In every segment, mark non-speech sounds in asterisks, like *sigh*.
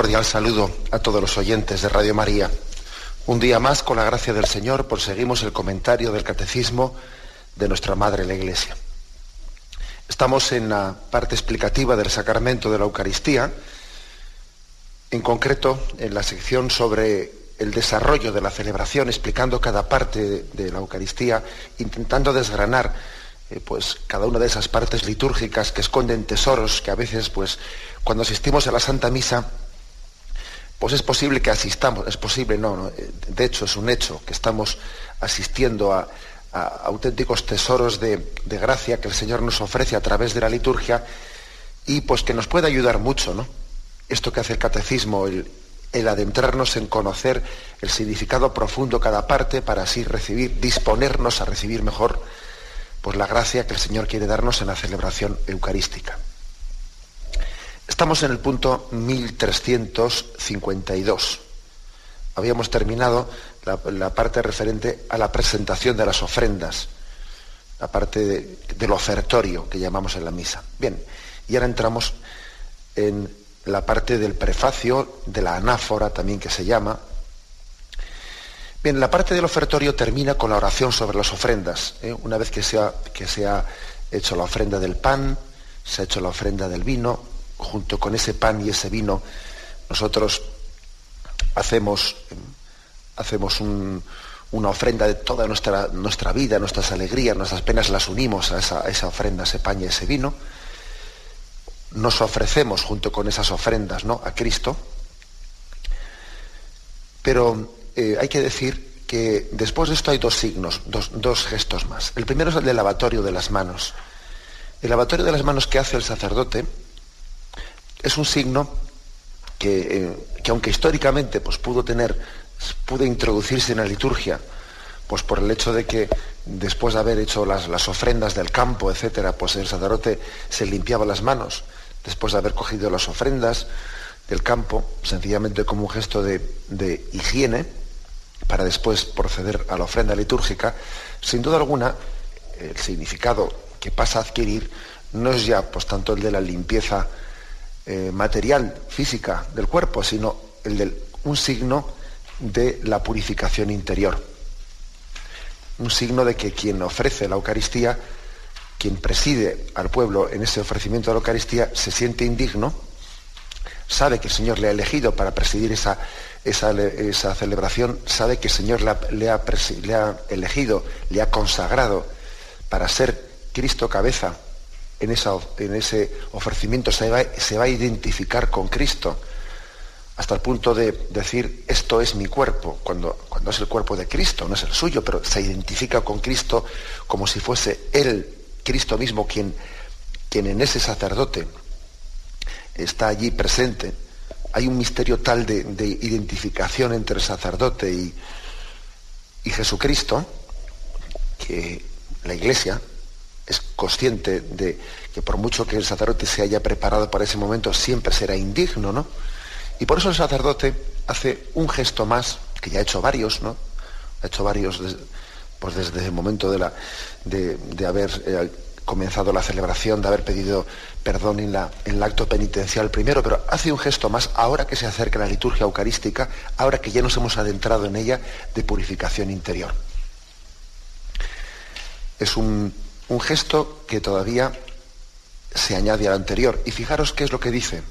Cordial saludo a todos los oyentes de Radio María. Un día más, con la gracia del Señor, proseguimos el comentario del Catecismo de nuestra Madre la Iglesia. Estamos en la parte explicativa del sacramento de la Eucaristía, en concreto en la sección sobre el desarrollo de la celebración, explicando cada parte de la Eucaristía, intentando desgranar eh, pues, cada una de esas partes litúrgicas que esconden tesoros que a veces, pues, cuando asistimos a la Santa Misa, pues es posible que asistamos, es posible, no, de hecho es un hecho, que estamos asistiendo a, auténticos tesoros de, gracia que el Señor nos ofrece a través de la liturgia y pues que nos puede ayudar mucho, ¿no? Esto que hace el catecismo, el, el adentrarnos en conocer el significado profundo de cada parte para así recibir, disponernos a recibir mejor pues la gracia que el Señor quiere darnos en la celebración eucarística. Estamos en el punto 1352. Habíamos terminado la, parte referente a la presentación de las ofrendas, la parte del ofertorio que llamamos en la misa. Bien, y ahora entramos en la parte del prefacio, de la anáfora también que se llama. Bien, la parte del ofertorio termina con la oración sobre las ofrendas. ¿eh? Una vez que que se ha hecho la ofrenda del pan, se ha hecho la ofrenda del vino, junto con ese pan y ese vino, nosotros hacemos, hacemos una ofrenda de toda nuestra, nuestra, vida, nuestras alegrías, nuestras penas, las unimos a esa, ofrenda, ese pan y ese vino. Nos ofrecemos junto con esas ofrendas ¿no? a Cristo. Pero eh, hay que decir que después de esto hay dos signos, dos, dos gestos más. El primero es el del lavatorio de las manos. El lavatorio de las manos que hace el sacerdote es un signo eh, que, aunque históricamente pues, pudo tener, pudo introducirse en la liturgia, pues por el hecho de que después de haber hecho las, ofrendas del campo, etcétera, pues el sacerdote se limpiaba las manos, después de haber cogido las ofrendas del campo, sencillamente como un gesto de, de higiene, para después proceder a la ofrenda litúrgica, sin duda alguna, el significado que pasa a adquirir no es ya pues tanto el de la limpieza eh, material, física del cuerpo, sino el de un signo de la purificación interior. Un signo de que quien ofrece la Eucaristía, quien preside al pueblo en ese ofrecimiento de la Eucaristía, se siente indigno, sabe que el Señor le ha elegido para presidir esa, esa, celebración, sabe que el Señor le ha elegido, le ha consagrado para ser Cristo cabeza en, ese ofrecimiento se va, se va a identificar con Cristo, hasta el punto de decir, esto es mi cuerpo, cuando, cuando es el cuerpo de Cristo, no es el suyo, pero se identifica con Cristo como si fuese Él, Cristo mismo, quien, quien en ese sacerdote está allí presente. Hay un misterio tal de, identificación entre el sacerdote y, y Jesucristo, que la Iglesia, es consciente de que por mucho que el sacerdote se haya preparado para ese momento, siempre será indigno, ¿no? Y por eso el sacerdote hace un gesto más, que ya ha hecho varios, ¿no? Ha hecho varios pues desde el momento de, la, de, haber eh, comenzado la celebración, de haber pedido perdón en, la, en el acto penitencial primero, pero hace un gesto más ahora que se acerca la liturgia eucarística, ahora que ya nos hemos adentrado en ella, de purificación interior. Es un, un gesto que todavía se añade al anterior. Y fijaros qué es lo que dice.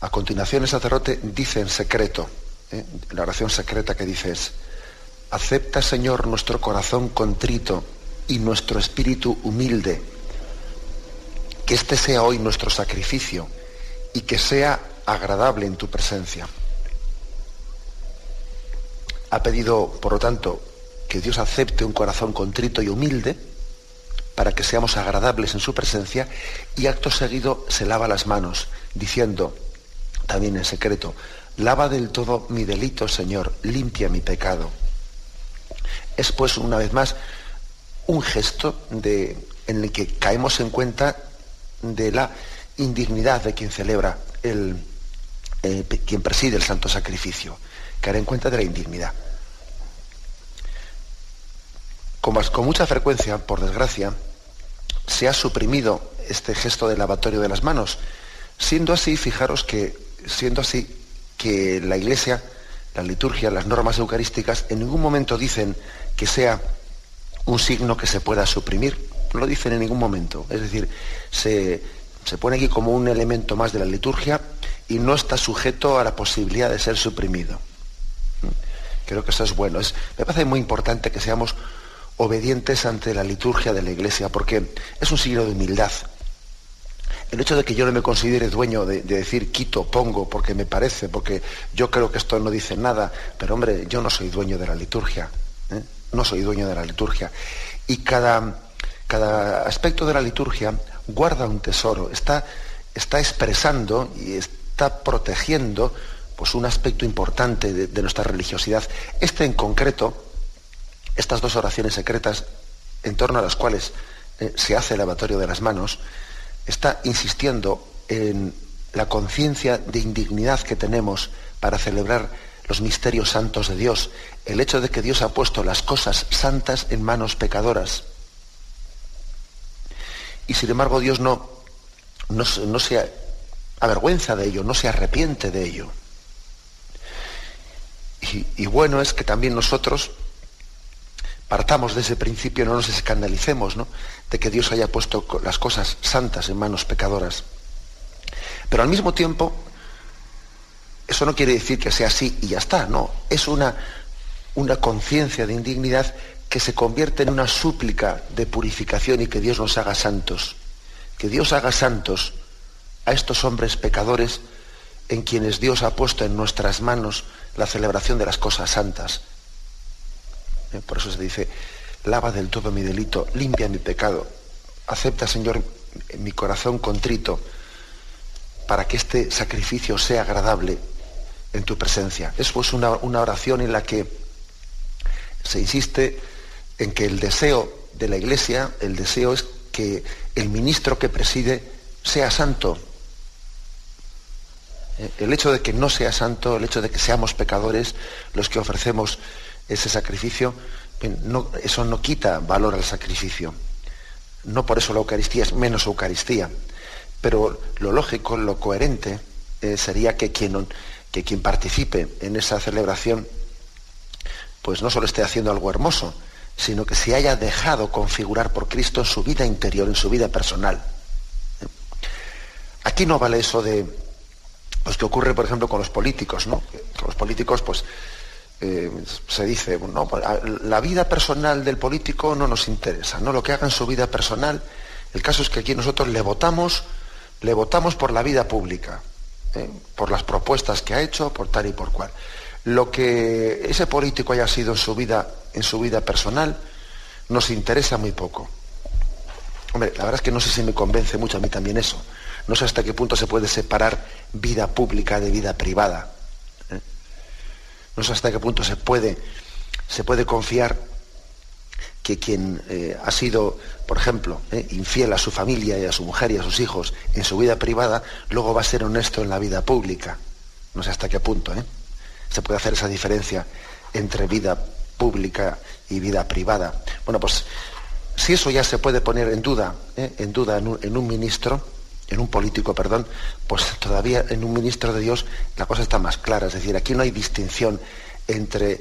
A continuación el sacerdote dice en secreto, ¿eh? la oración secreta que dice es, acepta Señor nuestro corazón contrito y nuestro espíritu humilde, que este sea hoy nuestro sacrificio y que sea agradable en tu presencia. Ha pedido, por lo tanto, Dios acepte un corazón contrito y humilde para que seamos agradables en su presencia y acto seguido se lava las manos diciendo, también en secreto, lava del todo mi delito, Señor, limpia mi pecado. Es pues una vez más un gesto de, en el que caemos en cuenta de la indignidad de quien celebra el, eh, quien preside el santo sacrificio, caer en cuenta de la indignidad. Con, mucha frecuencia, por desgracia, se ha suprimido este gesto de lavatorio de las manos, siendo así, fijaros que, siendo así, que la Iglesia, la liturgia, las normas eucarísticas, en ningún momento dicen que sea un signo que se pueda suprimir. No lo dicen en ningún momento. Es decir, se, se pone aquí como un elemento más de la liturgia y no está sujeto a la posibilidad de ser suprimido. Creo que eso es bueno. Me parece muy importante que seamos obedientes ante la liturgia de la Iglesia, porque es un signo de humildad. El hecho de que yo no me considere dueño de, decir quito, pongo, porque me parece, porque yo creo que esto no dice nada, pero hombre, yo no soy dueño de la liturgia, ¿eh? no soy dueño de la liturgia. Y cada, cada aspecto de la liturgia guarda un tesoro, está, está expresando y está protegiendo pues, un aspecto importante de, nuestra religiosidad. Este en concreto, estas dos oraciones secretas en torno a las cuales eh, se hace el lavatorio de las manos, está insistiendo en la conciencia de indignidad que tenemos para celebrar los misterios santos de Dios, el hecho de que Dios ha puesto las cosas santas en manos pecadoras. Y sin embargo Dios no, no, se avergüenza de ello, no se arrepiente de ello. Y, y bueno es que también nosotros partamos de ese principio, no nos escandalicemos ¿no? de que Dios haya puesto las cosas santas en manos pecadoras. Pero al mismo tiempo, eso no quiere decir que sea así y ya está, no, es una, una conciencia de indignidad que se convierte en una súplica de purificación y que Dios nos haga santos. Que Dios haga santos a estos hombres pecadores en quienes Dios ha puesto en nuestras manos la celebración de las cosas santas. Eh, por eso se dice, lava del todo mi delito, limpia mi pecado, acepta, Señor, mi corazón contrito para que este sacrificio sea agradable en tu presencia. Es pues una, una oración en la que se insiste en que el deseo de la Iglesia, el deseo es que el ministro que preside sea santo. Eh, el hecho de que no sea santo, el hecho de que seamos pecadores los que ofrecemos ese sacrificio, eso no quita valor al sacrificio. No por eso la Eucaristía es menos Eucaristía, pero lo lógico, lo coherente eh, sería que quien, que quien participe en esa celebración, pues no solo esté haciendo algo hermoso, sino que se haya dejado configurar por Cristo en su vida interior, en su vida personal. Aquí no vale eso de, pues que ocurre, por ejemplo, con los políticos, ¿no? Con los políticos, pues eh, se dice, no, la vida personal del político no nos interesa, ¿no? Lo que haga en su vida personal, el caso es que aquí nosotros le votamos, le votamos por la vida pública, ¿eh? por las propuestas que ha hecho, por tal y por cual. Lo que ese político haya sido en su vida, en su vida personal, nos interesa muy poco. Hombre, la verdad es que no sé si me convence mucho a mí también eso. No sé hasta qué punto se puede separar vida pública de vida privada. No sé hasta qué punto se puede, se puede confiar que quien eh, ha sido, por ejemplo, eh, infiel a su familia y a su mujer y a sus hijos en su vida privada, luego va a ser honesto en la vida pública. No sé hasta qué punto ¿eh? se puede hacer esa diferencia entre vida pública y vida privada. Bueno, pues si eso ya se puede poner en duda, en duda en un ministro, en un político, perdón, pues todavía en un ministro de Dios la cosa está más clara. Es decir, aquí no hay distinción entre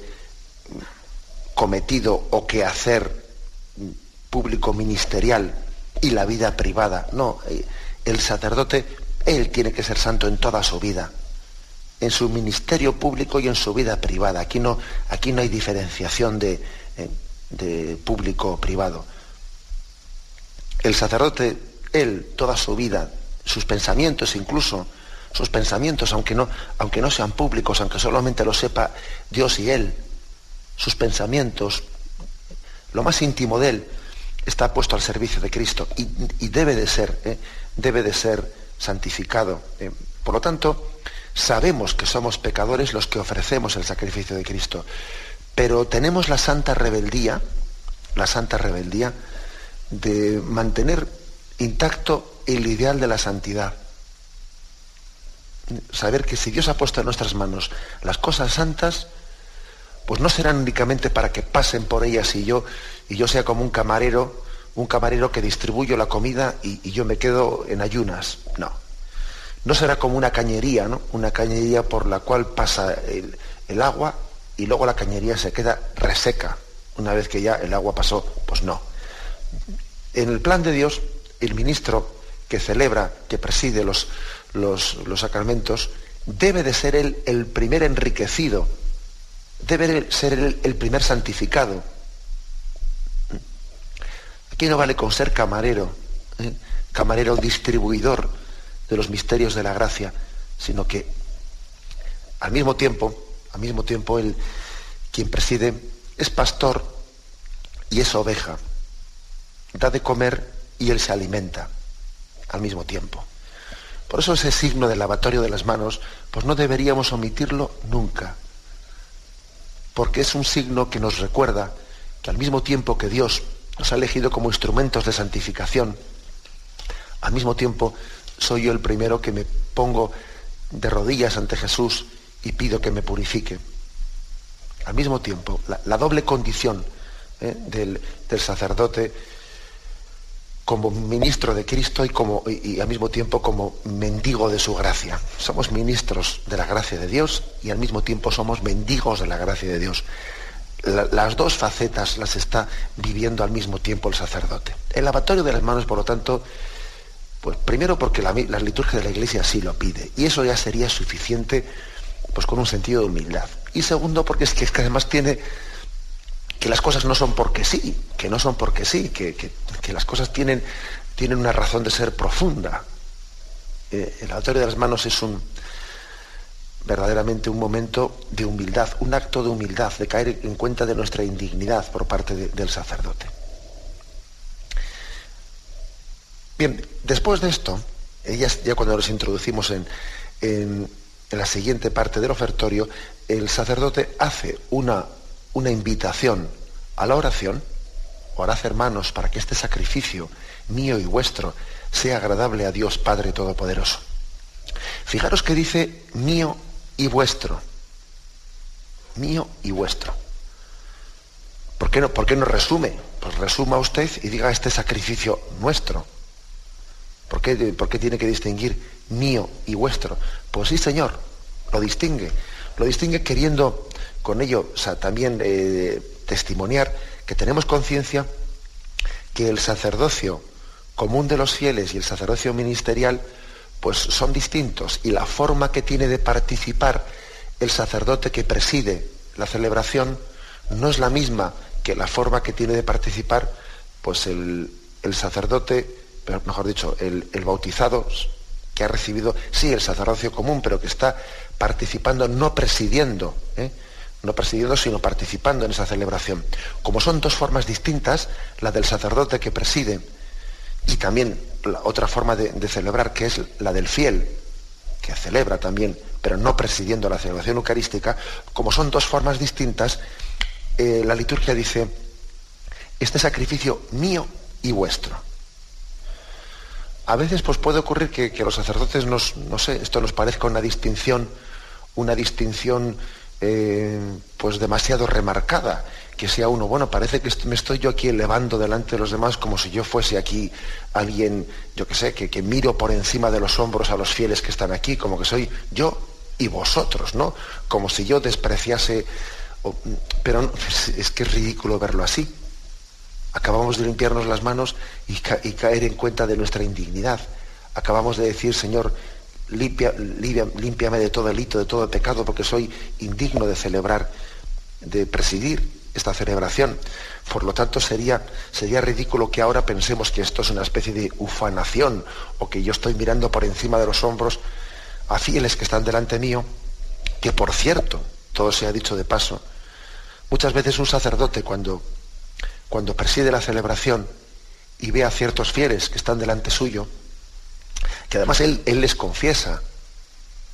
cometido o quehacer público ministerial y la vida privada. No, eh, el sacerdote, él tiene que ser santo en toda su vida, en su ministerio público y en su vida privada. Aquí no, aquí no hay diferenciación de, eh, de público-privado. El sacerdote él toda su vida, sus pensamientos incluso, sus pensamientos, aunque no, aunque no sean públicos, aunque solamente lo sepa Dios y Él, sus pensamientos, lo más íntimo de Él, está puesto al servicio de Cristo y, debe de ser, ¿eh? debe de ser santificado. ¿eh? Por lo tanto, sabemos que somos pecadores los que ofrecemos el sacrificio de Cristo, pero tenemos la santa rebeldía, la santa rebeldía de mantener intacto el ideal de la santidad. Saber que si Dios ha puesto en nuestras manos las cosas santas, pues no serán únicamente para que pasen por ellas y yo, y yo sea como un camarero, un camarero que distribuyo la comida y, yo me quedo en ayunas. No. No será como una cañería, ¿no? Una cañería por la cual pasa el, el agua y luego la cañería se queda reseca una vez que ya el agua pasó. Pues no. En el plan de Dios, el ministro que celebra, que preside los, los, sacramentos, debe de ser el, el primer enriquecido debe ser el, primer santificado. Aquí no vale con ser camarero, ¿eh? camarero distribuidor de los misterios de la gracia, sino que al mismo tiempo, al mismo tiempo, el, quien preside es pastor y es oveja. Da de comer y él se alimenta al mismo tiempo. Por eso ese signo del lavatorio de las manos, pues no deberíamos omitirlo nunca porque es un signo que nos recuerda que al mismo tiempo que Dios nos ha elegido como instrumentos de santificación, al mismo tiempo soy yo el primero que me pongo de rodillas ante Jesús y pido que me purifique. Al mismo tiempo, la, doble condición ¿eh? del, del sacerdote como ministro de Cristo y, como, y, al mismo tiempo como mendigo de su gracia. Somos ministros de la gracia de Dios y al mismo tiempo somos mendigos de la gracia de Dios. las dos facetas las está viviendo al mismo tiempo el sacerdote. El lavatorio de las manos, por lo tanto, pues primero porque la, liturgia de la Iglesia sí lo pide y eso ya sería suficiente pues con un sentido de humildad. Y segundo porque es que, es que además tiene que las cosas no son porque sí, que no son porque sí, que, las cosas tienen, tienen, una razón de ser profunda. Eh, el lavatorio de las manos es un verdaderamente un momento de humildad, un acto de humildad, de caer en cuenta de nuestra indignidad por parte del sacerdote. Bien, después de esto, ya, cuando nos introducimos en, en la siguiente parte del ofertorio, el sacerdote hace una una invitación a la oración, orad hermanos para que este sacrificio mío y vuestro sea agradable a Dios Padre Todopoderoso. Fijaros que dice mío y vuestro. Mío y vuestro. ¿Por qué no, por qué no resume? Pues resuma usted y diga este sacrificio nuestro. ¿Por qué, ¿Por qué tiene que distinguir mío y vuestro? Pues sí, Señor, lo distingue. Lo distingue queriendo con ello también eh, testimoniar que tenemos conciencia que el sacerdocio común de los fieles y el sacerdocio ministerial pues son distintos y la forma que tiene de participar el sacerdote que preside la celebración no es la misma que la forma que tiene de participar pues el, sacerdote, mejor dicho, el, el bautizado que ha recibido, sí, el sacerdocio común, pero que está participando, no presidiendo, ¿eh? No presidiendo, sino participando en esa celebración. Como son dos formas distintas, la del sacerdote que preside y también la otra forma de, celebrar, que es la del fiel, que celebra también, pero no presidiendo la celebración eucarística, como son dos formas distintas, eh, la liturgia dice, este sacrificio mío y vuestro. A veces pues, puede ocurrir que, que los sacerdotes nos, no sé, esto nos parezca una distinción, una distinción eh, pues demasiado remarcada, que sea uno, bueno, parece que me estoy yo aquí elevando delante de los demás como si yo fuese aquí alguien, yo que sé, que, miro por encima de los hombros a los fieles que están aquí, como que soy yo y vosotros, ¿no? Como si yo despreciase, pero *laughs* es que es ridículo verlo así. Acabamos de limpiarnos las manos y caer en cuenta de nuestra indignidad. Acabamos de decir, Señor, limpia, de todo delito, de todo pecado, porque soy indigno de celebrar, de presidir esta celebración. Por lo tanto, sería, sería ridículo que ahora pensemos que esto es una especie de ufanación o que yo estoy mirando por encima de los hombros a fieles que están delante mío, que por cierto, todo se ha dicho de paso, muchas veces un sacerdote cuando, cuando preside la celebración y ve a ciertos fieles que están delante suyo, que además él, él les confiesa,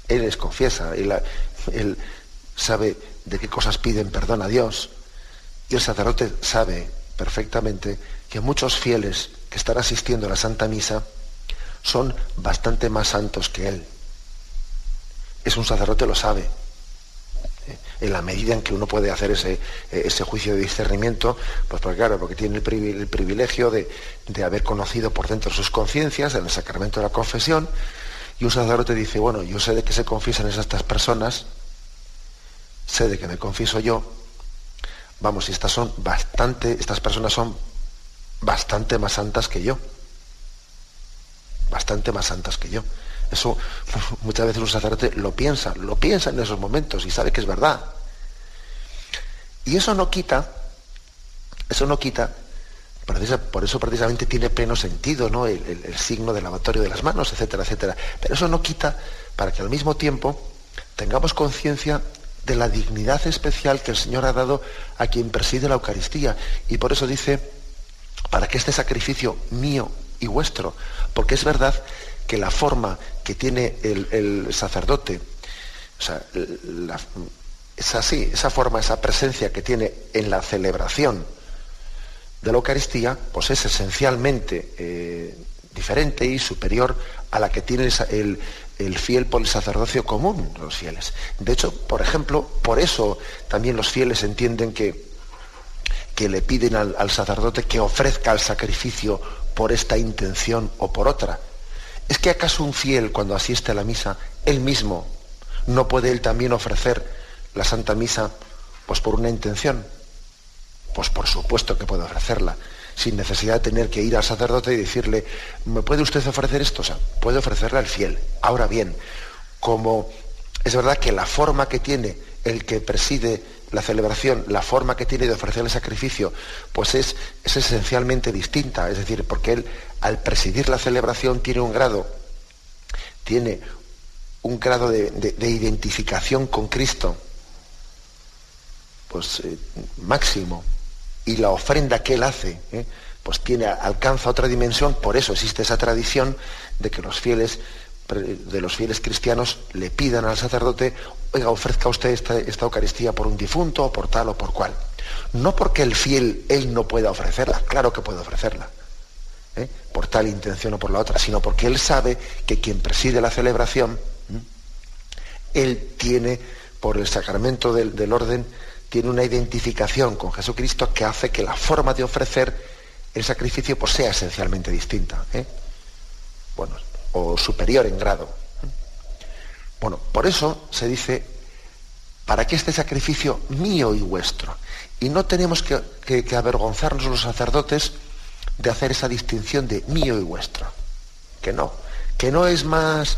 él les confiesa, él, él sabe de qué cosas piden perdón a Dios, y el sacerdote sabe perfectamente que muchos fieles que están asistiendo a la Santa Misa son bastante más santos que él. Es un sacerdote, lo sabe. ¿Eh? En la medida en que uno puede hacer ese, ese juicio de discernimiento, pues porque claro, porque tiene el, privilegio de, de, haber conocido por dentro sus conciencias en el sacramento de la confesión, y un sacerdote dice, bueno, yo sé de que se confiesan estas personas, sé de que me confieso yo, vamos, estas son bastante, estas personas son bastante más santas que yo. Bastante más santas que yo. Eso *laughs* muchas veces un sacerdote lo piensa, lo piensa en esos momentos y sabe que es verdad. Y eso no quita, eso no quita, por eso precisamente tiene pleno sentido ¿no? el, el signo del lavatorio de las manos, etcétera, etcétera. Pero eso no quita para que al mismo tiempo tengamos conciencia de la dignidad especial que el Señor ha dado a quien preside la Eucaristía. Y por eso dice, para que este sacrificio mío y vuestro, porque es verdad que la forma que tiene el, sacerdote, o sea, es así, esa forma, esa presencia que tiene en la celebración de la Eucaristía, pues es esencialmente eh, diferente y superior a la que tiene el, el fiel por el sacerdocio común, los fieles. De hecho, por ejemplo, por eso también los fieles entienden que, que le piden al, sacerdote que ofrezca el sacrificio por esta intención o por otra. ¿Es que acaso un fiel cuando asiste a la misa, él mismo, no puede él también ofrecer la Santa Misa pues por una intención? Pues por supuesto que puede ofrecerla sin necesidad de tener que ir al sacerdote y decirle, ¿me puede usted ofrecer esto? O sea, puede ofrecerle al fiel. Ahora bien, como es verdad que la forma que tiene el que preside la celebración, la forma que tiene de ofrecer el sacrificio, pues es, es esencialmente distinta. Es decir, porque él al presidir la celebración tiene un grado, tiene un grado de, identificación con Cristo, pues eh, máximo y la ofrenda que él hace, ¿eh? pues tiene, alcanza otra dimensión, por eso existe esa tradición de que los fieles, de los fieles cristianos le pidan al sacerdote, oiga, ofrezca usted esta, Eucaristía por un difunto, o por tal o por cual. No porque el fiel, él no pueda ofrecerla, claro que puede ofrecerla, ¿eh? por tal intención o por la otra, sino porque él sabe que quien preside la celebración, él tiene, por el sacramento del orden, tiene una identificación con Jesucristo que hace que la forma de ofrecer el sacrificio pues, sea esencialmente distinta, ¿eh? bueno, o superior en grado. Bueno, por eso se dice, para que este sacrificio mío y vuestro, y no tenemos que, avergonzarnos los sacerdotes de hacer esa distinción de mío y vuestro, que no, que no es más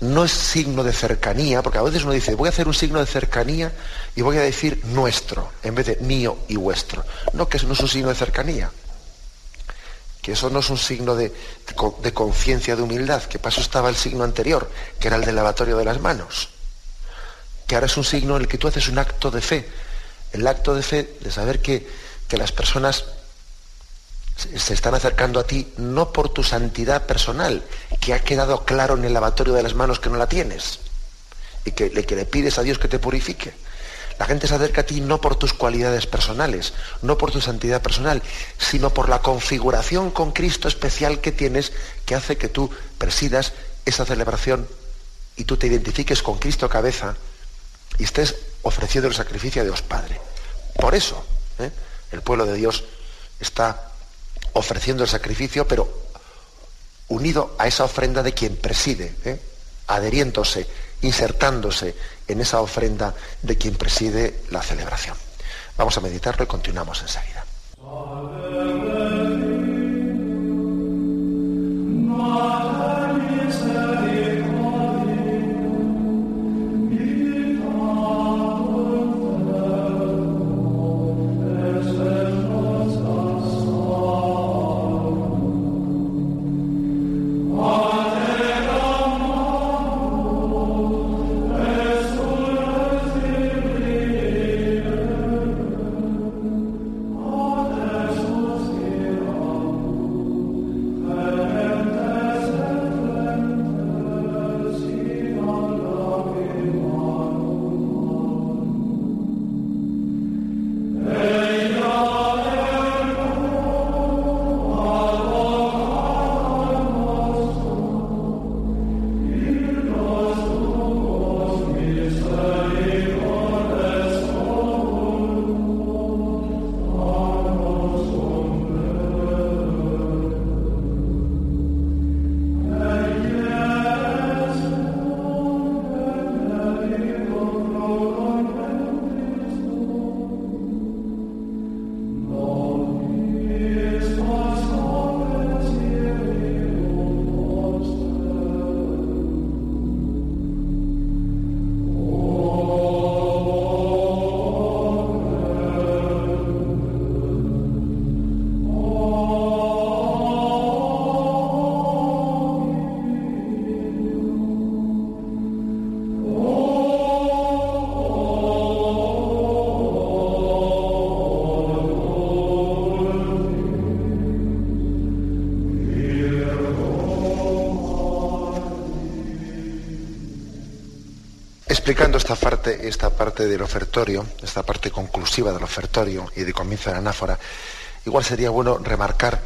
no es signo de cercanía, porque a veces uno dice, voy a hacer un signo de cercanía y voy a decir nuestro, en vez de mío y vuestro. No, que no es un signo de cercanía, que eso no es un signo de, de conciencia, de humildad, que para eso estaba el signo anterior, que era el del lavatorio de las manos, que ahora es un signo en el que tú haces un acto de fe, el acto de fe de saber que, que las personas se están acercando a ti no por tu santidad personal, que ha quedado claro en el lavatorio de las manos que no la tienes, y que le pides a Dios que te purifique. La gente se acerca a ti no por tus cualidades personales, no por tu santidad personal, sino por la configuración con Cristo especial que tienes que hace que tú presidas esa celebración y tú te identifiques con Cristo cabeza y estés ofreciendo el sacrificio a Dios Padre. Por eso ¿eh? el pueblo de Dios está ofreciendo el sacrificio, pero unido a esa ofrenda de quien preside, ¿eh? adheriéndose, insertándose en esa ofrenda de quien preside la celebración. Vamos a meditarlo y continuamos enseguida. Explicando esta parte, esta parte del ofertorio, esta parte conclusiva del ofertorio y de comienzo de la anáfora, igual sería bueno remarcar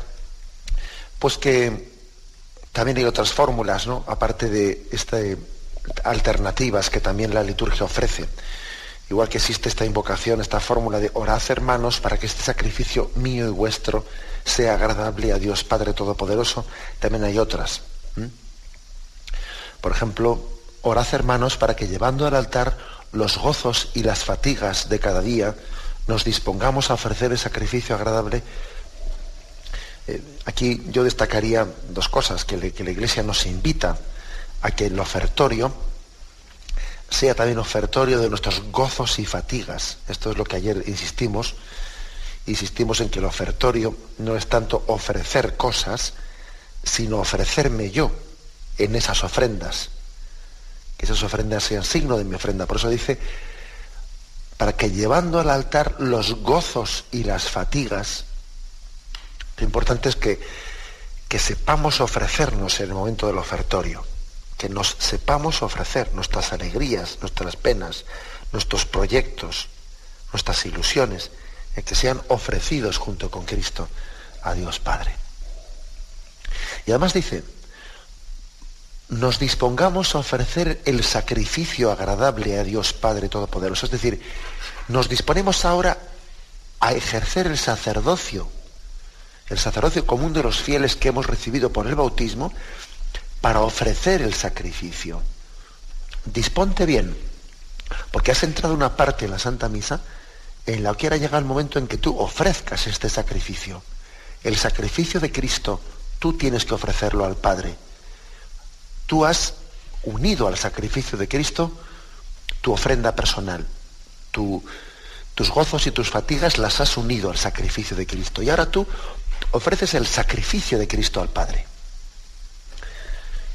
pues que también hay otras fórmulas, ¿no? aparte de estas alternativas que también la liturgia ofrece. Igual que existe esta invocación, esta fórmula de orad hermanos para que este sacrificio mío y vuestro sea agradable a Dios Padre Todopoderoso, también hay otras. Por ejemplo, orad hermanos para que llevando al altar los gozos y las fatigas de cada día, nos dispongamos a ofrecer el sacrificio agradable. Eh, aquí yo destacaría dos cosas, que, que la Iglesia nos invita a que el ofertorio sea también ofertorio de nuestros gozos y fatigas. Esto es lo que ayer insistimos. Insistimos en que el ofertorio no es tanto ofrecer cosas, sino ofrecerme yo en esas ofrendas. Esas ofrendas sean signo de mi ofrenda. Por eso dice, para que llevando al altar los gozos y las fatigas, lo importante es que, que sepamos ofrecernos en el momento del ofertorio que nos sepamos ofrecer nuestras alegrías, nuestras penas, nuestros proyectos, nuestras ilusiones, que sean ofrecidos junto con Cristo a Dios Padre. Y además dice, nos dispongamos a ofrecer el sacrificio agradable a Dios Padre Todopoderoso. Es decir, nos disponemos ahora a ejercer el sacerdocio, el sacerdocio común de los fieles que hemos recibido por el bautismo, para ofrecer el sacrificio. Disponte bien, porque has entrado una parte en la Santa Misa en la que ahora llega el momento en que tú ofrezcas este sacrificio. El sacrificio de Cristo, tú tienes que ofrecerlo al Padre. Tú has unido al sacrificio de Cristo tu ofrenda personal. tus gozos y tus fatigas las has unido al sacrificio de Cristo. Y ahora tú ofreces el sacrificio de Cristo al Padre.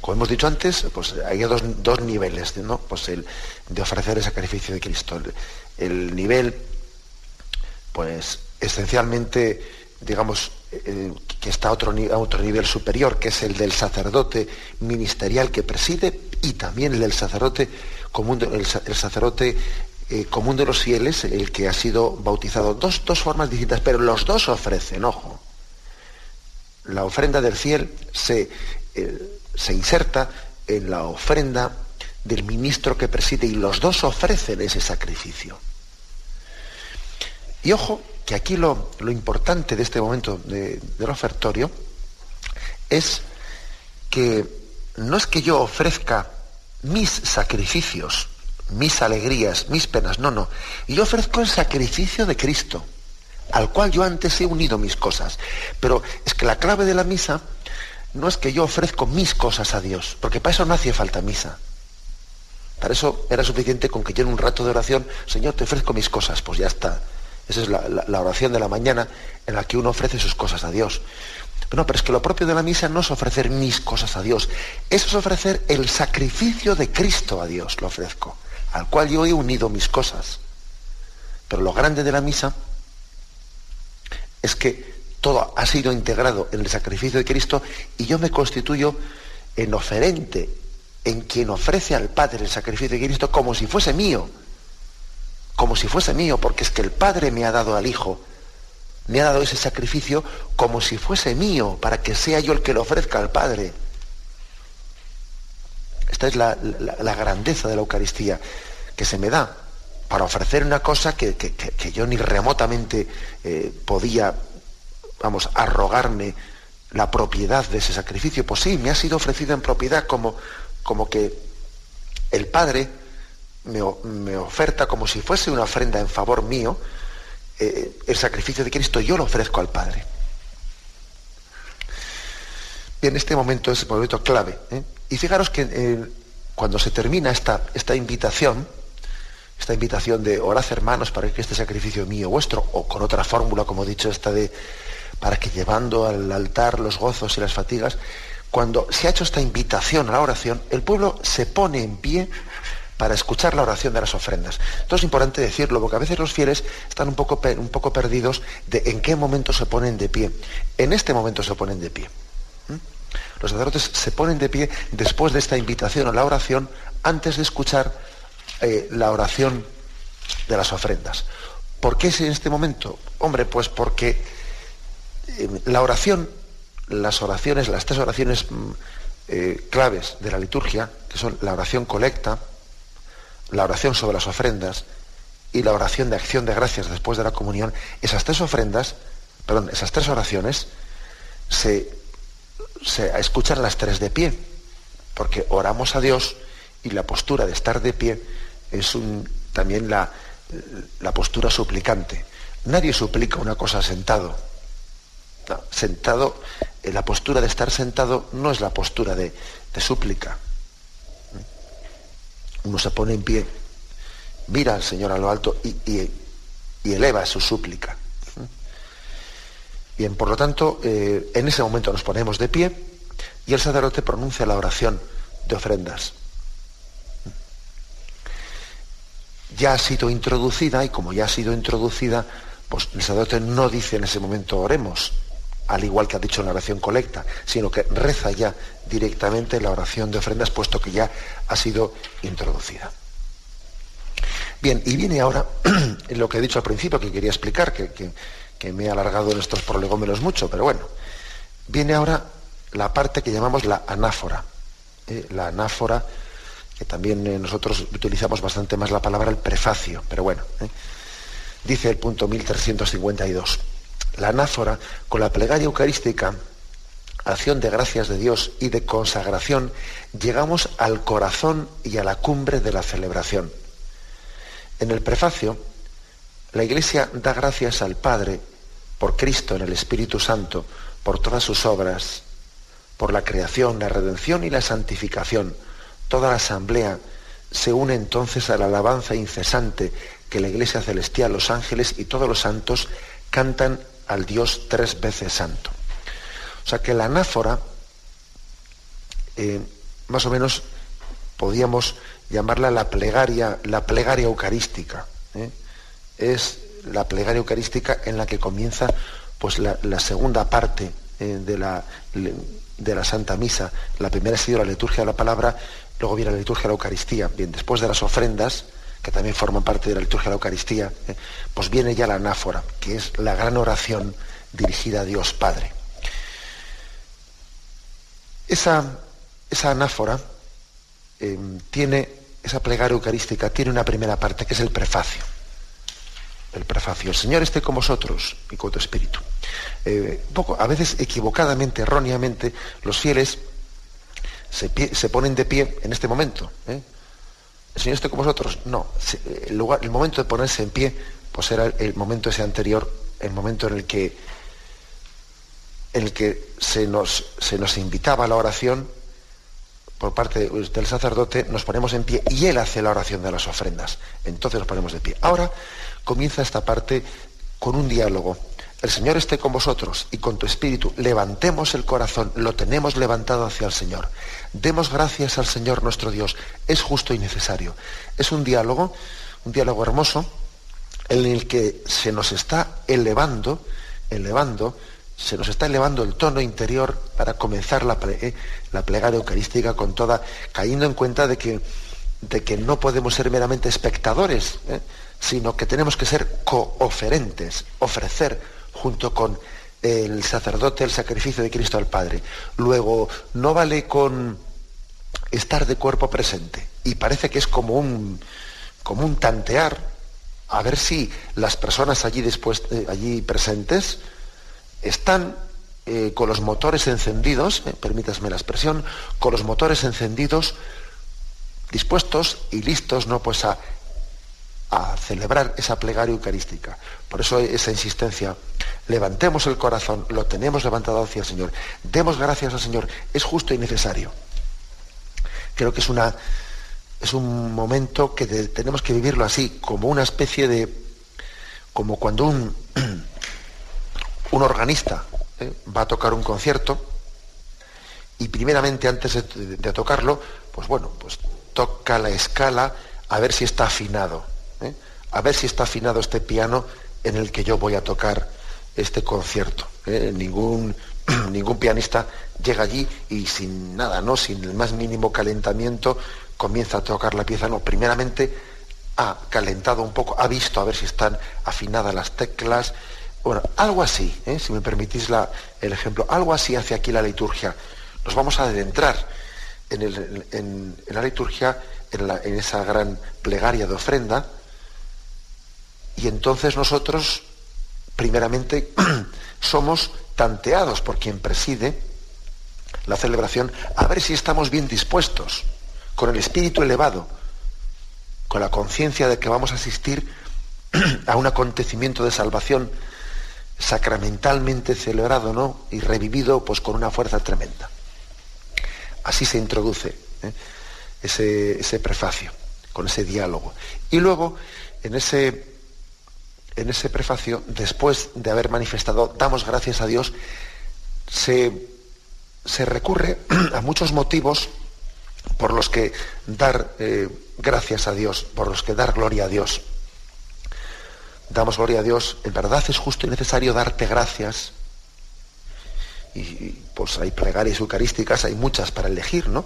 Como hemos dicho antes, pues hay dos, niveles ¿no? pues el, de ofrecer el sacrificio de Cristo. El, nivel, pues esencialmente, digamos, eh, que está a otro, a otro nivel superior, que es el del sacerdote ministerial que preside y también el del sacerdote común, el, sacerdote eh, común de los fieles, el que ha sido bautizado. Dos, dos formas distintas, pero los dos ofrecen, ojo. La ofrenda del fiel se, eh, se inserta en la ofrenda del ministro que preside y los dos ofrecen ese sacrificio. Y ojo, que aquí lo, importante de este momento del ofertorio es que no es que yo ofrezca mis sacrificios, mis alegrías, mis penas, no, no. Yo ofrezco el sacrificio de Cristo, al cual yo antes he unido mis cosas. Pero es que la clave de la misa no es que yo ofrezco mis cosas a Dios, porque para eso no hacía falta misa. Para eso era suficiente con que yo en un rato de oración, Señor, te ofrezco mis cosas, pues ya está. Esa es la, oración de la mañana en la que uno ofrece sus cosas a Dios. Pero no, pero es que lo propio de la misa no es ofrecer mis cosas a Dios, eso es ofrecer el sacrificio de Cristo a Dios, lo ofrezco, al cual yo he unido mis cosas. Pero lo grande de la misa es que todo ha sido integrado en el sacrificio de Cristo y yo me constituyo en oferente, en quien ofrece al Padre el sacrificio de Cristo como si fuese mío, como si fuese mío, porque es que el Padre me ha dado al Hijo, me ha dado ese sacrificio como si fuese mío, para que sea yo el que lo ofrezca al Padre. Esta es la, grandeza de la Eucaristía que se me da para ofrecer una cosa que, yo ni remotamente eh, podía vamos, a rogarme la propiedad de ese sacrificio. Pues sí, me ha sido ofrecido en propiedad como, como que el Padre me, oferta como si fuese una ofrenda en favor mío, eh, el sacrificio de Cristo yo lo ofrezco al Padre. Bien, este momento es un momento clave. ¿eh? Y fijaros que eh, cuando se termina esta, esta invitación, esta invitación de orad hermanos para que este sacrificio mío vuestro, o con otra fórmula, como he dicho, esta de para que llevando al altar los gozos y las fatigas, cuando se ha hecho esta invitación a la oración, el pueblo se pone en pie para escuchar la oración de las ofrendas. Esto es importante decirlo, porque a veces los fieles están un poco, un poco perdidos de en qué momento se ponen de pie. En este momento se ponen de pie. Los sacerdotes se ponen de pie después de esta invitación a la oración, antes de escuchar eh, la oración de las ofrendas. ¿Por qué es en este momento? Hombre, pues porque eh, la oración, las oraciones, las tres oraciones mm, eh, claves de la liturgia, que son la oración colecta, la oración sobre las ofrendas y la oración de acción de gracias después de la comunión, esas tres ofrendas, perdón, esas tres oraciones se, se escuchan las tres de pie, porque oramos a Dios y la postura de estar de pie es un, también la, la postura suplicante. Nadie suplica una cosa sentado. sentado, eh, la postura de estar sentado no es la postura de, súplica. Uno se pone en pie, mira al Señor a lo alto y, eleva su súplica. Bien, por lo tanto, eh, en ese momento nos ponemos de pie y el sacerdote pronuncia la oración de ofrendas. ya ha sido introducida y como ya ha sido introducida, pues el sacerdote no dice en ese momento oremos, al igual que ha dicho la oración colecta, sino que reza ya directamente la oración de ofrendas, puesto que ya ha sido introducida. Bien, y viene ahora *clears throat* lo que he dicho al principio, que quería explicar, que, me he alargado en estos prolegómenos mucho, pero bueno, viene ahora la parte que llamamos la anáfora. ¿eh? La anáfora que también eh, nosotros utilizamos bastante más la palabra el prefacio, pero bueno. ¿eh? Dice el punto 1352. La anáfora, con la plegaria eucarística, acción de gracias de Dios y de consagración, llegamos al corazón y a la cumbre de la celebración. En el prefacio, la Iglesia da gracias al Padre por Cristo en el Espíritu Santo, por todas sus obras, por la creación, la redención y la santificación Toda la asamblea se une entonces a la alabanza incesante que la Iglesia Celestial, los ángeles y todos los santos cantan al Dios tres veces santo. O sea que la anáfora, eh, más o menos podríamos llamarla la plegaria, la plegaria eucarística. ¿eh? Es la plegaria eucarística en la que comienza pues, la, segunda parte eh, de, la, de la Santa Misa. La primera ha sido la liturgia de la palabra Luego viene la liturgia de la Eucaristía. Bien, después de las ofrendas, que también forman parte de la liturgia de la Eucaristía, eh, pues viene ya la anáfora, que es la gran oración dirigida a Dios Padre. Esa, esa anáfora em, tiene, esa plegaria eucarística tiene una primera parte, que es el prefacio. El prefacio. El Señor esté con vosotros y con tu espíritu. Eh, poco, a veces equivocadamente, erróneamente, los fieles se, ponen de pie en este momento. ¿eh? ¿El Señor esté con vosotros? No. El, momento de ponerse en pie, pues era el, momento ese anterior, el momento en el que, en el que se, nos, se nos invitaba a la oración por parte del sacerdote, nos ponemos en pie y él hace la oración de las ofrendas. Entonces nos ponemos de pie. Ahora comienza esta parte con un diálogo el Señor esté con vosotros y con tu espíritu. Levantemos el corazón, lo tenemos levantado hacia el Señor. Demos gracias al Señor nuestro Dios. Es justo y necesario. Es un diálogo, un diálogo hermoso, en el que se nos está elevando, elevando, se nos está elevando el tono interior para comenzar la, eh, la plegaria eucarística con toda, cayendo en cuenta de que, de que no podemos ser meramente espectadores, eh, sino que tenemos que ser cooferentes, ofrecer junto con el sacerdote el sacrificio de Cristo al Padre. Luego, no vale con estar de cuerpo presente. Y parece que es como un, como un tantear, a ver si las personas allí, después, eh, allí presentes están eh, con los motores encendidos, eh, permítasme la expresión, con los motores encendidos, dispuestos y listos ¿no? pues a a celebrar esa plegaria eucarística. Por eso esa insistencia. Levantemos el corazón, lo tenemos levantado hacia el Señor. Demos gracias al Señor. Es justo y necesario. Creo que es, una, es un momento que tenemos que vivirlo así, como una especie de, como cuando un, *clears throat* un organista ¿eh? va a tocar un concierto y primeramente antes de, tocarlo, pues bueno, pues toca la escala a ver si está afinado. A ver si está afinado este piano en el que yo voy a tocar este concierto. ¿eh? Ningún, *clears throat* ningún pianista llega allí y sin nada, ¿no? sin el más mínimo calentamiento, comienza a tocar la pieza. No, primeramente ha calentado un poco, ha visto a ver si están afinadas las teclas. Bueno, algo así, ¿eh? si me permitís el ejemplo, algo así hace aquí la liturgia. Nos vamos a adentrar en, la liturgia, en, esa gran plegaria de ofrenda, y entonces nosotros, primeramente, *clears throat* somos tanteados por quien preside la celebración, a ver si estamos bien dispuestos, con el espíritu elevado, con la conciencia de que vamos a asistir *clears throat* a un acontecimiento de salvación sacramentalmente celebrado ¿no? y revivido pues, con una fuerza tremenda. Así se introduce ¿eh? ese, prefacio, con ese diálogo. Y luego, en ese, en ese prefacio, después de haber manifestado, damos gracias a Dios, se, se recurre *clears throat* a muchos motivos por los que dar eh, gracias a Dios, por los que dar gloria a Dios. Damos gloria a Dios, en verdad es justo y necesario darte gracias y pues hay plegarias eucarísticas, hay muchas para elegir, ¿no?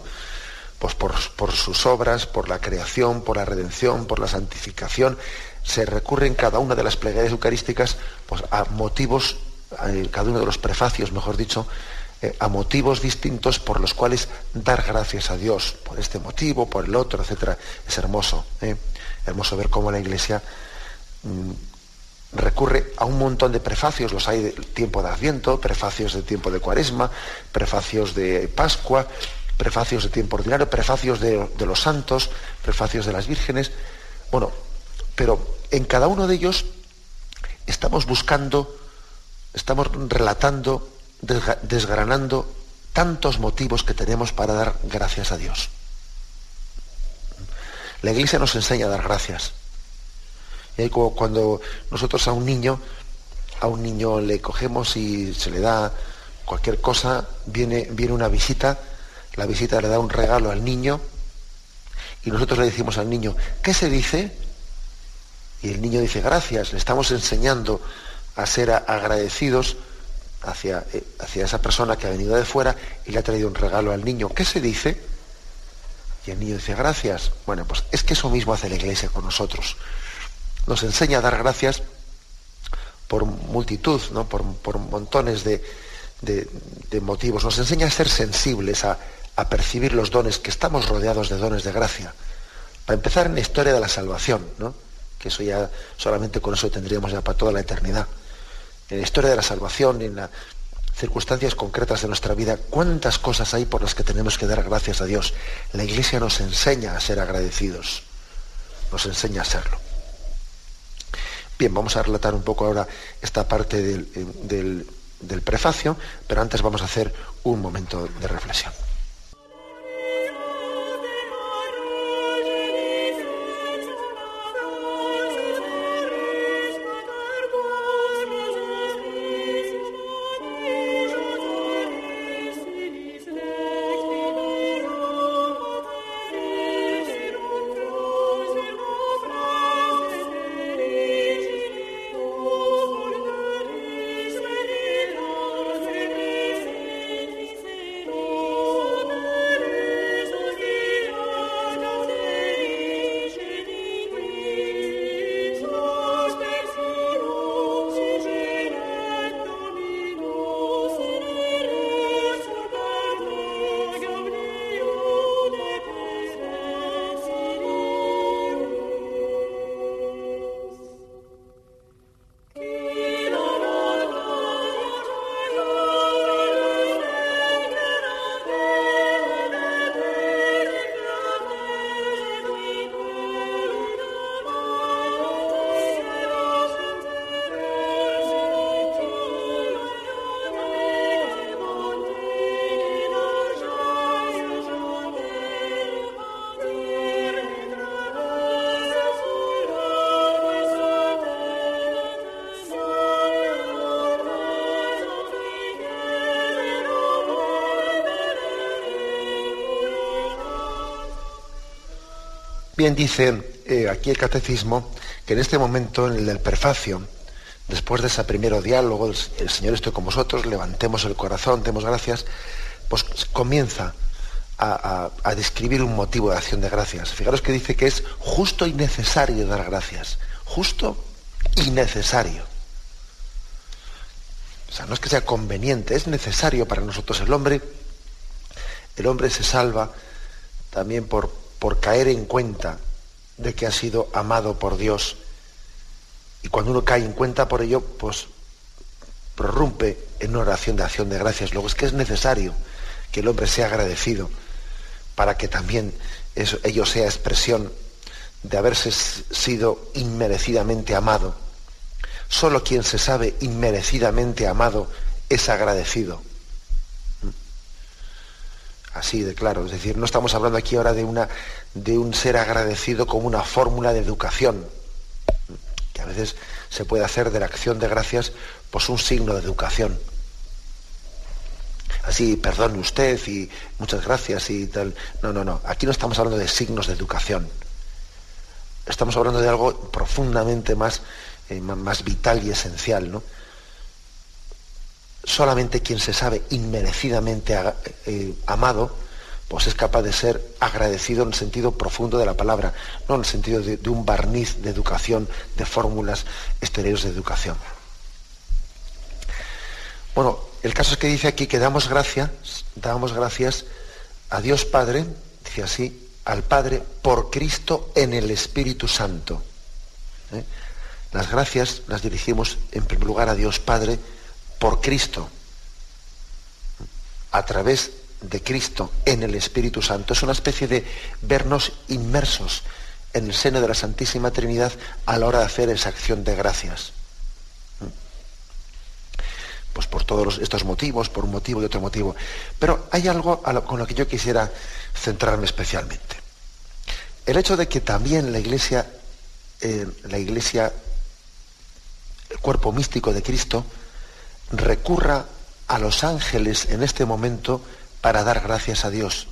Pues por, sus obras, por la creación, por la redención, por la santificación, se recurre en cada una de las plegarias eucarísticas pues, a motivos, en cada uno de los prefacios, mejor dicho, eh, a motivos distintos por los cuales dar gracias a Dios, por este motivo, por el otro, etc. Es hermoso, ¿eh? hermoso ver cómo la Iglesia mm, recurre a un montón de prefacios, los hay de tiempo de Adviento, prefacios de tiempo de Cuaresma, prefacios de Pascua, prefacios de tiempo ordinario, prefacios de, los santos, prefacios de las vírgenes. Bueno, pero en cada uno de ellos estamos buscando, estamos relatando, desgranando tantos motivos que tenemos para dar gracias a Dios. La Iglesia nos enseña a dar gracias. Y como cuando nosotros a un niño, a un niño le cogemos y se le da cualquier cosa, viene, viene una visita, la visita le da un regalo al niño y nosotros le decimos al niño, ¿qué se dice? Y el niño dice, gracias, le estamos enseñando a ser agradecidos hacia, eh, hacia esa persona que ha venido de fuera y le ha traído un regalo al niño. ¿Qué se dice? Y el niño dice, gracias. Bueno, pues es que eso mismo hace la iglesia con nosotros nos enseña a dar gracias por multitud, ¿no? por, montones de, motivos. Nos enseña a ser sensibles, a, percibir los dones, que estamos rodeados de dones de gracia. Para empezar en la historia de la salvación, ¿no? Que eso ya solamente con eso tendríamos ya para toda la eternidad. En la historia de la salvación, en las circunstancias concretas de nuestra vida, cuántas cosas hay por las que tenemos que dar gracias a Dios. La Iglesia nos enseña a ser agradecidos, nos enseña a serlo. Bien, vamos a relatar un poco ahora esta parte del, del prefacio, pero antes vamos a hacer un momento de reflexión. Bien dice eh, aquí el catecismo que en este momento, en el del prefacio, después de ese primer diálogo, el, Señor estoy con vosotros, levantemos el corazón, demos gracias, pues comienza a, describir un motivo de acción de gracias. Fijaros que dice que es justo y necesario dar gracias. Justo y necesario. O sea, no es que sea conveniente, es necesario para nosotros. El hombre, el hombre se salva también por, por caer en cuenta de que ha sido amado por Dios. Y cuando uno cae en cuenta por ello, pues prorrumpe en una oración de acción de gracias. Luego es que es necesario que el hombre sea agradecido para que también ello sea expresión de haberse sido inmerecidamente amado. Solo quien se sabe inmerecidamente amado es agradecido. Así de claro, es decir, no estamos hablando aquí ahora de, una, de un ser agradecido como una fórmula de educación, que a veces se puede hacer de la acción de gracias pues un signo de educación así, perdone usted y muchas gracias y tal. No, no, no. Aquí no estamos hablando de signos de educación. Estamos hablando de algo profundamente más, eh, más vital y esencial, ¿no? Solamente quien se sabe inmerecidamente eh, amado, pues es capaz de ser agradecido en el sentido profundo de la palabra, no en el sentido de, un barniz de educación, de fórmulas exteriores de educación. Bueno, el caso es que dice aquí que damos gracias, damos gracias a Dios Padre, dice así, al Padre por Cristo en el Espíritu Santo. ¿eh? Las gracias las dirigimos en primer lugar a Dios Padre por Cristo, a través de Cristo en el Espíritu Santo. Es una especie de vernos inmersos en el seno de la Santísima Trinidad a la hora de hacer esa acción de gracias pues por todos estos motivos, por un motivo y otro motivo. Pero hay algo con lo que yo quisiera centrarme especialmente. El hecho de que también la Iglesia, eh, la Iglesia, el cuerpo místico de Cristo, recurra a los ángeles en este momento para dar gracias a Dios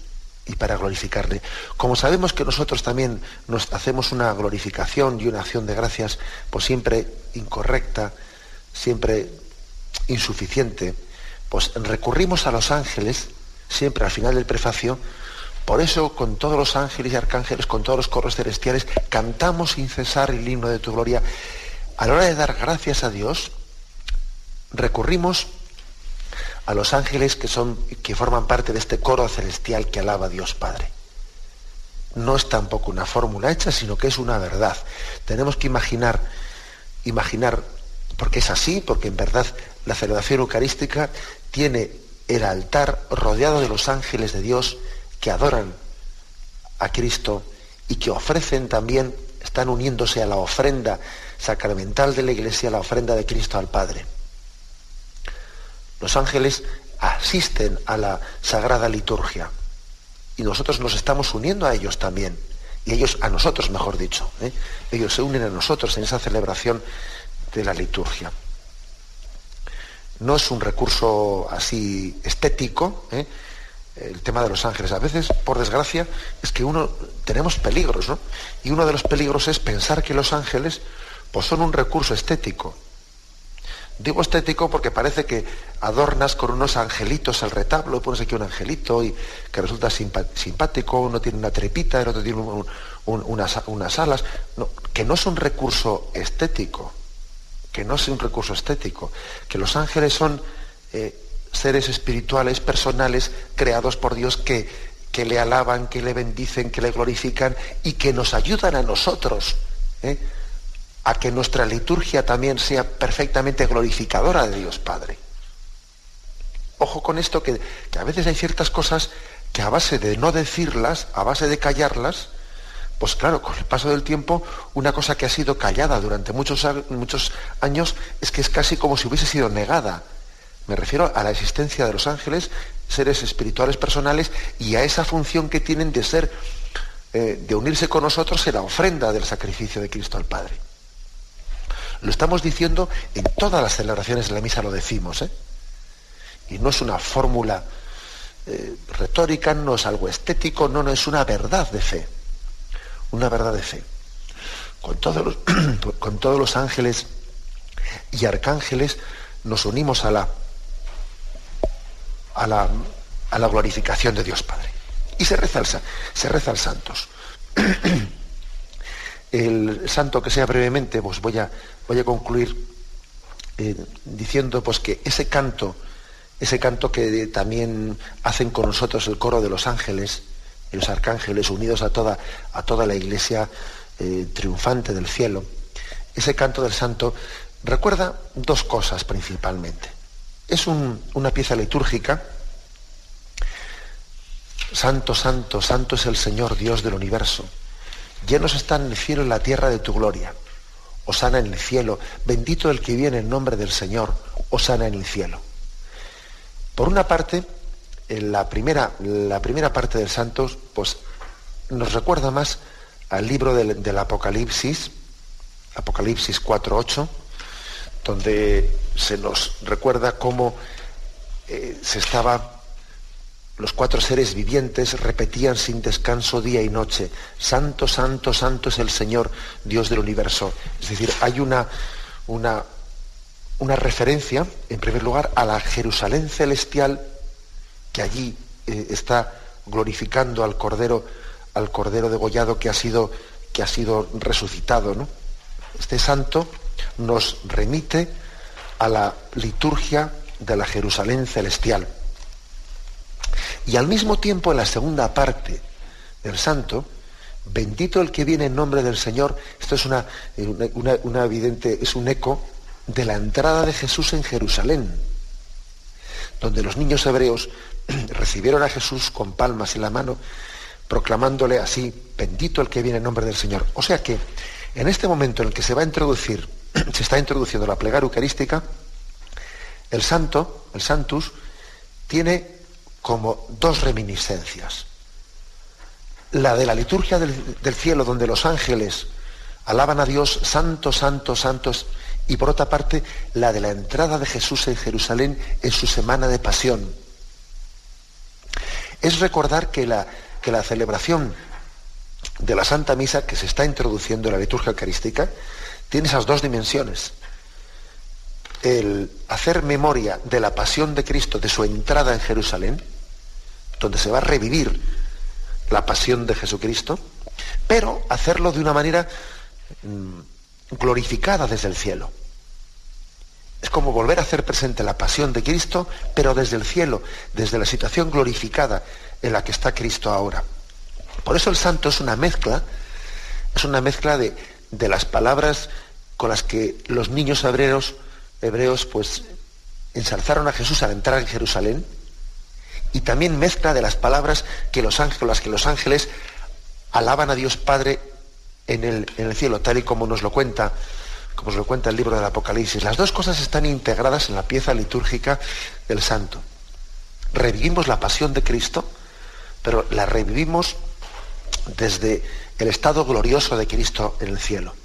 y para glorificarle. Como sabemos que nosotros también nos hacemos una glorificación y una acción de gracias, pues siempre incorrecta, siempre insuficiente, pues recurrimos a los ángeles, siempre al final del prefacio, por eso con todos los ángeles y arcángeles, con todos los coros celestiales, cantamos sin cesar el himno de tu gloria. A la hora de dar gracias a Dios, recurrimos a los ángeles que, son, que forman parte de este coro celestial que alaba a Dios Padre. No es tampoco una fórmula hecha, sino que es una verdad. Tenemos que imaginar, imaginar porque es así, porque en verdad la celebración eucarística tiene el altar rodeado de los ángeles de Dios que adoran a Cristo y que ofrecen también, están uniéndose a la ofrenda sacramental de la Iglesia, la ofrenda de Cristo al Padre. Los ángeles asisten a la sagrada liturgia y nosotros nos estamos uniendo a ellos también y ellos a nosotros, mejor dicho. ¿eh? Ellos se unen a nosotros en esa celebración de la liturgia. No es un recurso así estético, ¿eh? el tema de los ángeles. A veces, por desgracia, es que uno tenemos peligros, ¿no? Y uno de los peligros es pensar que los ángeles pues, son un recurso estético. Digo estético porque parece que adornas con unos angelitos el retablo, pones aquí un angelito y que resulta simpático, uno tiene una trepita, el otro tiene unas, unas, alas, que no es un recurso estético que no es un recurso estético, que los ángeles son eh, seres espirituales, personales, creados por Dios que, que, le alaban, que le bendicen, que le glorifican y que nos ayudan a nosotros ¿eh? A que nuestra liturgia también sea perfectamente glorificadora de Dios Padre. Ojo con esto que, a veces hay ciertas cosas que a base de no decirlas, a base de callarlas, pues claro, con el paso del tiempo, una cosa que ha sido callada durante muchos, muchos años es que es casi como si hubiese sido negada. Me refiero a la existencia de los ángeles, seres espirituales personales, y a esa función que tienen de ser, eh, de unirse con nosotros en la ofrenda del sacrificio de Cristo al Padre. Lo estamos diciendo en todas las celebraciones de la misa, lo decimos, ¿eh? Y no es una fórmula eh, retórica, no es algo estético, no, no, es una verdad de fe una verdad de fe. Con todos los, *clears throat* con todos los ángeles y arcángeles nos unimos a la, a la, a la glorificación de Dios Padre. Y se reza, se reza al santos. *clears throat* el santo que sea brevemente, pues voy a, voy a concluir eh, diciendo pues que ese canto, ese canto que también hacen con nosotros el coro de los ángeles, y los arcángeles unidos a toda, a toda la iglesia eh, triunfante del cielo, ese canto del santo recuerda dos cosas principalmente. Es una pieza litúrgica, Santo, Santo, Santo es el Señor Dios del universo Llenos están el cielo y la tierra de tu gloria. Osana en el cielo. Bendito el que viene en nombre del Señor. Osana en el cielo. Por una parte, en la, primera, la primera parte del Santos, pues nos recuerda más al libro del, Apocalipsis, Apocalipsis 4.8, donde se nos recuerda cómo eh, se estaba los cuatro seres vivientes repetían sin descanso día y noche, Santo, Santo, Santo es el Señor, Dios del universo. Es decir, hay una, una, una referencia, en primer lugar, a la Jerusalén celestial que allí eh, está glorificando al Cordero, al Cordero degollado que ha sido, que ha sido resucitado. ¿no? Este santo nos remite a la liturgia de la Jerusalén celestial. Y al mismo tiempo, en la segunda parte del santo, bendito el que viene en nombre del Señor, esto es una, una, evidente, es un eco de la entrada de Jesús en Jerusalén, donde los niños hebreos *clears throat* recibieron a Jesús con palmas en la mano, proclamándole así, bendito el que viene en nombre del Señor. O sea que en este momento en el que se va a introducir, *clears throat* se está introduciendo la plegaria eucarística, el santo, el santus, tiene como dos reminiscencias. La de la liturgia del, cielo, donde los ángeles alaban a Dios, santos, santos, santos, y por otra parte, la de la entrada de Jesús en Jerusalén en su semana de pasión. Es recordar que la, que la celebración de la Santa Misa que se está introduciendo en la liturgia eucarística tiene esas dos dimensiones. El hacer memoria de la pasión de Cristo, de su entrada en Jerusalén, donde se va a revivir la pasión de Jesucristo, pero hacerlo de una manera mm, glorificada desde el cielo. Es como volver a hacer presente la pasión de Cristo, pero desde el cielo, desde la situación glorificada en la que está Cristo ahora. Por eso el santo es una mezcla, es una mezcla de, de las palabras con las que los niños hebreos, hebreos pues ensalzaron a Jesús al entrar en Jerusalén, y también mezcla de las palabras que los ángeles, que los ángeles alaban a Dios Padre en el, en el cielo, tal y como nos lo cuenta como nos lo cuenta el libro del Apocalipsis. Las dos cosas están integradas en la pieza litúrgica del santo. Revivimos la pasión de Cristo, pero la revivimos desde el estado glorioso de Cristo en el cielo.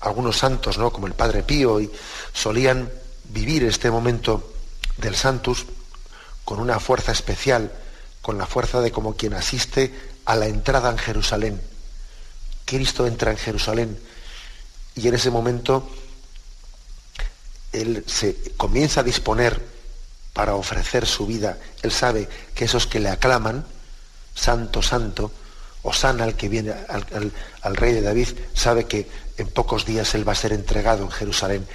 algunos santos, ¿no? como el Padre Pío, y solían vivir este momento del Santus con una fuerza especial, con la fuerza de como quien asiste a la entrada en Jerusalén. Cristo entra en Jerusalén y en ese momento él se comienza a disponer para ofrecer su vida. Él sabe que esos que le aclaman, santo, santo, Osana al que viene al, al, rey de David, sabe que en pocos días él va a ser entregado en Jerusalén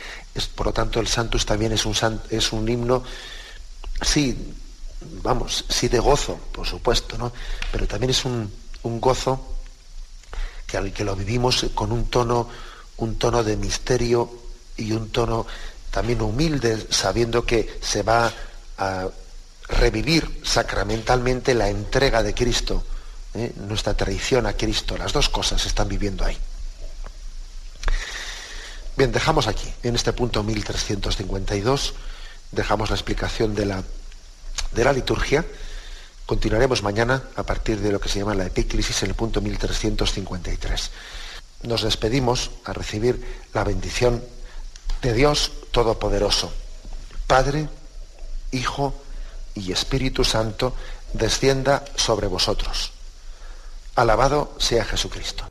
por lo tanto, el Santus también es un, es un himno, sí, vamos, sí de gozo, por supuesto, ¿no? Pero también es un, gozo que al que lo vivimos con un tono, un tono de misterio y un tono también humilde, sabiendo que se va a revivir sacramentalmente la entrega de Cristo, ¿eh? nuestra traición a Cristo. Las dos cosas se están viviendo ahí. Bien, dejamos aquí, en este punto 1352, dejamos la explicación de la, de la liturgia. Continuaremos mañana a partir de lo que se llama la epíclisis en el punto 1353. Nos despedimos a recibir la bendición de Dios Todopoderoso, Padre, Hijo y Espíritu Santo, descienda sobre vosotros. Alabado sea Jesucristo.